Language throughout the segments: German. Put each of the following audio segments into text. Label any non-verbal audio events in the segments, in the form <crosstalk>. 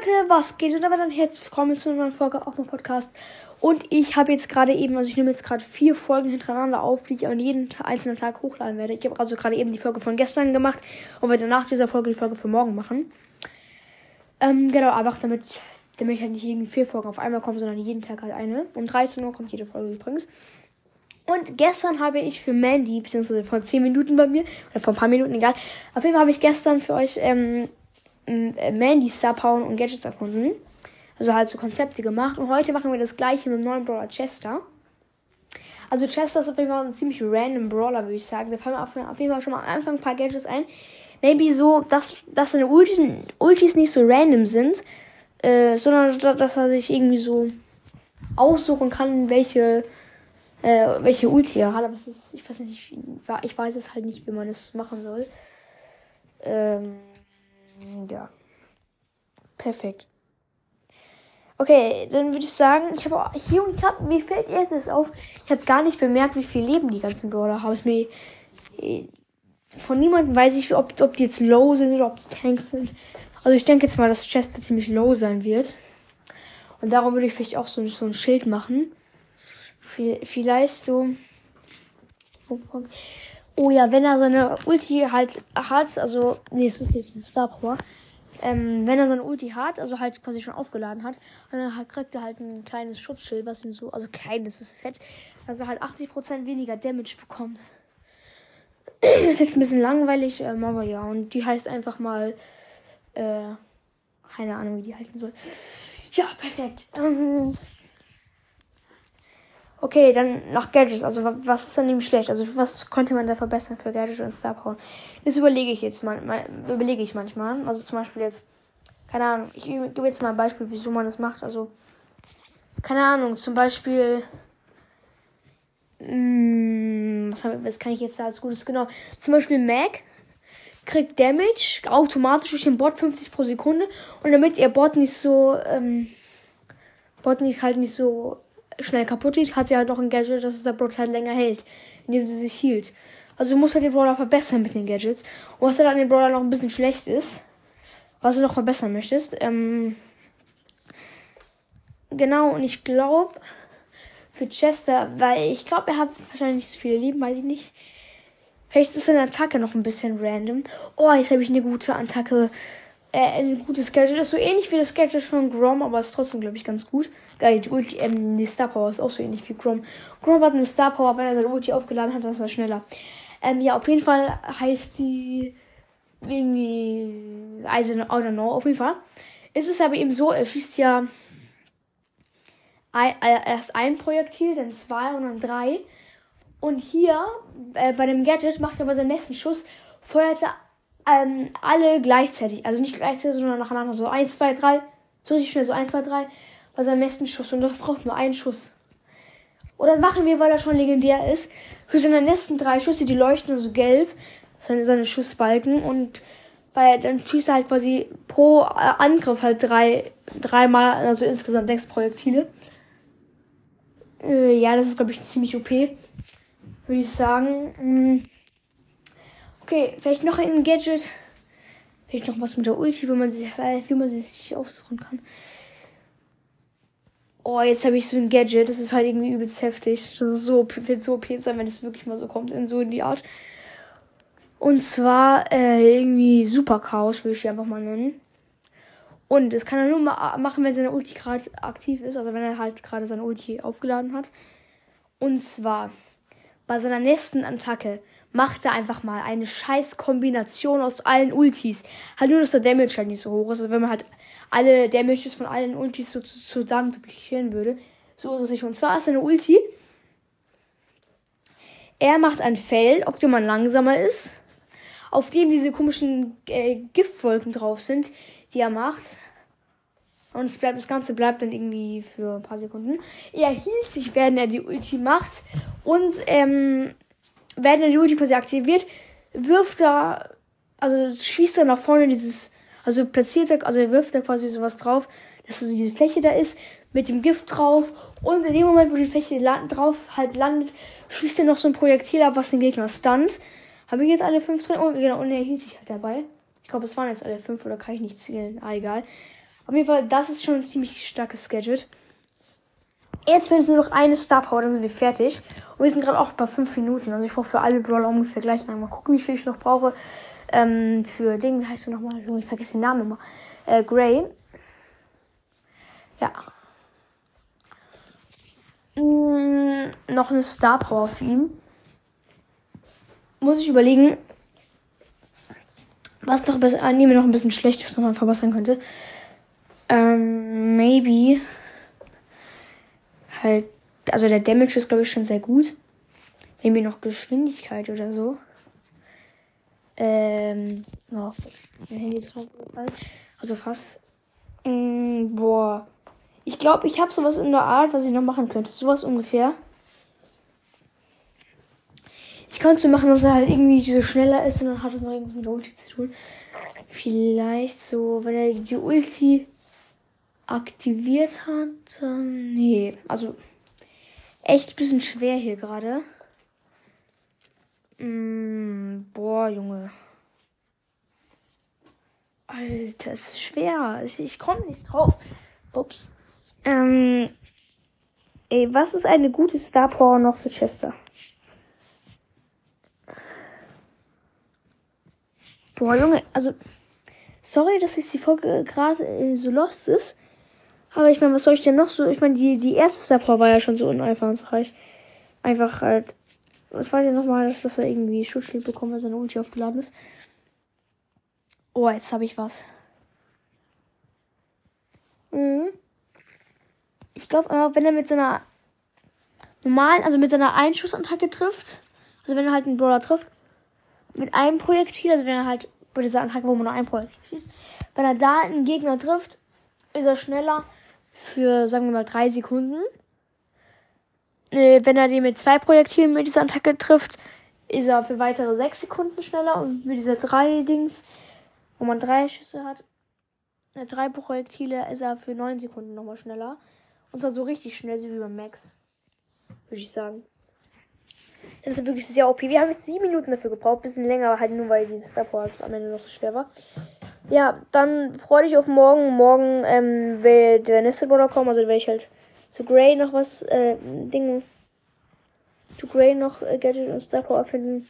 Leute, was geht? Und aber dann herzlich willkommen zu einer neuen Folge auf dem Podcast. Und ich habe jetzt gerade eben, also ich nehme jetzt gerade vier Folgen hintereinander auf, die ich an jeden einzelnen Tag hochladen werde. Ich habe also gerade eben die Folge von gestern gemacht und werde nach dieser Folge die Folge für morgen machen. Ähm, genau, einfach damit, damit ich halt nicht irgendwie vier Folgen auf einmal kommen, sondern jeden Tag halt eine. Um 13 Uhr kommt jede Folge übrigens. Und gestern habe ich für Mandy, beziehungsweise vor 10 Minuten bei mir, oder vor ein paar Minuten, egal. Auf jeden Fall habe ich gestern für euch ähm, Mandy Power und Gadgets erfunden. Also halt so Konzepte gemacht. Und heute machen wir das gleiche mit dem neuen Brawler Chester. Also Chester ist auf jeden Fall ein ziemlich random Brawler, würde ich sagen. Wir fallen auf, auf jeden Fall schon mal am Anfang ein paar Gadgets ein. Maybe so, dass, dass seine Ultis, Ultis nicht so random sind, äh, sondern dass er sich irgendwie so aussuchen kann, welche, äh, welche Ulti er hat. Aber es ist, ich weiß nicht, ich weiß es halt nicht, wie man das machen soll. Ähm, ja. Perfekt. Okay, dann würde ich sagen, ich habe hier und ich habe mir fällt erst auf, ich habe gar nicht bemerkt, wie viel Leben die ganzen Brawler haben. Mir äh, von niemandem weiß ich, ob, ob die jetzt low sind oder ob die Tanks sind. Also ich denke jetzt mal, dass Chester ziemlich low sein wird. Und darum würde ich vielleicht auch so, so ein Schild machen. Vielleicht so. Oh ja, wenn er seine Ulti halt hat, also, nee, es ist jetzt ein Star Power. Ähm, wenn er seine Ulti hat, also halt quasi schon aufgeladen hat, dann kriegt er halt ein kleines Schutzschild, was ihn so, also klein, das ist fett, dass er halt 80% weniger Damage bekommt. <clears throat> ist jetzt ein bisschen langweilig, ähm, aber ja, und die heißt einfach mal, äh, keine Ahnung, wie die heißen soll. Ja, perfekt. Ähm, Okay, dann noch Gadgets. Also was ist an ihm schlecht? Also was konnte man da verbessern für Gadgets und Star Power? Das überlege ich jetzt mal, mal überlege ich manchmal. Also zum Beispiel jetzt, keine Ahnung, ich gebe jetzt mal ein Beispiel, wieso man das macht. Also, keine Ahnung, zum Beispiel, mh, hm, was, was kann ich jetzt da als Gutes? Genau, zum Beispiel Mac kriegt Damage automatisch durch den Bot 50 pro Sekunde und damit ihr Bot nicht so, ähm, Bot nicht halt nicht so schnell kaputt geht, hat sie halt noch ein Gadget, dass es der Brawler halt länger hält, indem sie sich hielt. Also du musst halt den Brawler verbessern mit den Gadgets. Und was halt an dem Brawler noch ein bisschen schlecht ist, was du noch verbessern möchtest, ähm, genau, und ich glaube, für Chester, weil ich glaube, er hat wahrscheinlich nicht so viele Leben, weiß ich nicht. Vielleicht ist seine Attacke noch ein bisschen random. Oh, jetzt habe ich eine gute Attacke. Äh, ein gutes Gadget. Ist so ähnlich wie das Gadget von Grom, aber ist trotzdem, glaube ich, ganz gut. Geil, die Ulti, ähm, die Star Power ist auch so ähnlich wie Grom. Grom hat eine Star Power, wenn er seine Ulti aufgeladen hat, dann ist er schneller. Ähm, ja, auf jeden Fall heißt die irgendwie, also, I don't know, auf jeden Fall. Ist es aber eben so, er schießt ja äh, erst ein Projektil, dann zwei und dann drei. Und hier, äh, bei dem Gadget, macht er bei seinem nächsten Schuss, feuert er ähm, alle gleichzeitig. Also nicht gleichzeitig, sondern nacheinander. So eins, zwei, drei. So richtig schnell, so eins, zwei, drei bei seinem nächsten Schuss und das braucht nur einen Schuss. Und das machen wir, weil er schon legendär ist. Für seine nächsten drei Schüsse, die leuchten so gelb, seine, seine Schussbalken und bei, dann schießt er halt quasi pro äh, Angriff halt drei, dreimal, also insgesamt sechs Projektile. Äh, ja, das ist, glaube ich, ziemlich OP. Würde ich sagen. Hm. Okay, vielleicht noch ein Gadget. Vielleicht noch was mit der Ulti, wie man, sich, wie sich aussuchen kann. Oh, jetzt habe ich so ein Gadget. Das ist halt irgendwie übelst heftig. Das ist so, wird so OP sein, wenn es wirklich mal so kommt, in so in die Art. Und zwar äh, irgendwie Super Chaos, würde ich die einfach mal nennen. Und das kann er nur machen, wenn seine Ulti gerade aktiv ist. Also wenn er halt gerade seine Ulti aufgeladen hat. Und zwar bei seiner nächsten Attacke macht er einfach mal eine scheiß Kombination aus allen Ultis. Halt nur, dass der Damage halt nicht so hoch ist. Also wenn man halt alle Damages von allen Ultis so zusammen duplizieren würde. So ist es nicht. Und zwar ist eine Ulti. Er macht ein Feld, auf dem man langsamer ist. Auf dem diese komischen äh, Giftwolken drauf sind, die er macht. Und es bleibt, das Ganze bleibt dann irgendwie für ein paar Sekunden. Er hielt sich, während er die Ulti macht. Und ähm, er die Ulti für sie aktiviert, wirft er, also schießt er nach vorne dieses also platziert er, also er wirft da quasi sowas drauf, dass also diese Fläche da ist, mit dem Gift drauf. Und in dem Moment, wo die Fläche drauf halt landet, schießt er noch so ein Projektil ab, was den Gegner stunt. Habe ich jetzt alle fünf drin? Oh, genau, und er hielt sich halt dabei. Ich glaube, es waren jetzt alle fünf oder kann ich nicht zählen. Ah, egal. Auf jeden Fall, das ist schon ein ziemlich starkes Gadget. Jetzt fehlt nur noch eine Star Power, dann sind wir fertig. Und wir sind gerade auch bei 5 Minuten. Also ich brauche für alle Brawler ungefähr gleich lang. Mal gucken, wie viel ich noch brauche. Ähm, für Ding, wie heißt du nochmal? Ich vergesse den Namen immer. Äh, Gray. Ja. Mm, noch eine Star Power für ihn. Muss ich überlegen, was noch besser, ah, nehmen wir noch ein bisschen schlechtes, was man verbessern könnte. Ähm, maybe halt, also der Damage ist glaube ich schon sehr gut. Maybe noch Geschwindigkeit oder so. Ähm, oh, mein Handy ist gerade. Also fast. Mm, boah. Ich glaube, ich habe sowas in der Art, was ich noch machen könnte. Sowas ungefähr. Ich könnte so machen, dass er halt irgendwie so schneller ist und dann hat es noch irgendwas mit der Ulti zu tun. Vielleicht so, wenn er die Ulti aktiviert hat. Dann, nee, also echt ein bisschen schwer hier gerade. Mm, boah, Junge. Alter, es ist schwer. Ich, ich komme nicht drauf. Ups. Ähm, ey, was ist eine gute Star Power noch für Chester? Boah, Junge, also, sorry, dass ich die Folge gerade äh, so lost ist. Aber ich meine, was soll ich denn noch so? Ich meine, die, die erste Star Power war ja schon so uneinfallsreich. Einfach halt. Was war denn nochmal, dass er irgendwie Schutzschild bekommen, weil seine Ulti aufgeladen ist? Oh, jetzt habe ich was. Mhm. Ich glaube, äh, wenn er mit seiner normalen, also mit seiner Einschussattacke trifft, also wenn er halt einen Brawler trifft, mit einem Projektil, also wenn er halt bei dieser Attacke, wo man nur ein Projektil schießt, wenn er da einen Gegner trifft, ist er schneller für, sagen wir mal, drei Sekunden. Äh, wenn er den mit zwei Projektilen mit dieser Attacke trifft, ist er für weitere sechs Sekunden schneller. Und mit dieser drei Dings, wo man drei Schüsse hat, äh, drei Projektile, ist er für neun Sekunden nochmal schneller. Und zwar so richtig schnell, wie beim Max. Würde ich sagen. Das ist wirklich sehr OP. Wir haben jetzt sieben Minuten dafür gebraucht. Bisschen länger, halt nur weil dieses Star am Ende noch so schwer war. Ja, dann freue dich auf morgen. Morgen ähm, wird der nächste Brawler kommen. Also werde ich halt zu Grey noch was, äh, Ding, zu Grey noch äh, Gadget und Star Power finden.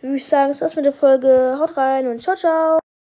Würde ich sagen, das war's mit der Folge. Haut rein und ciao, ciao.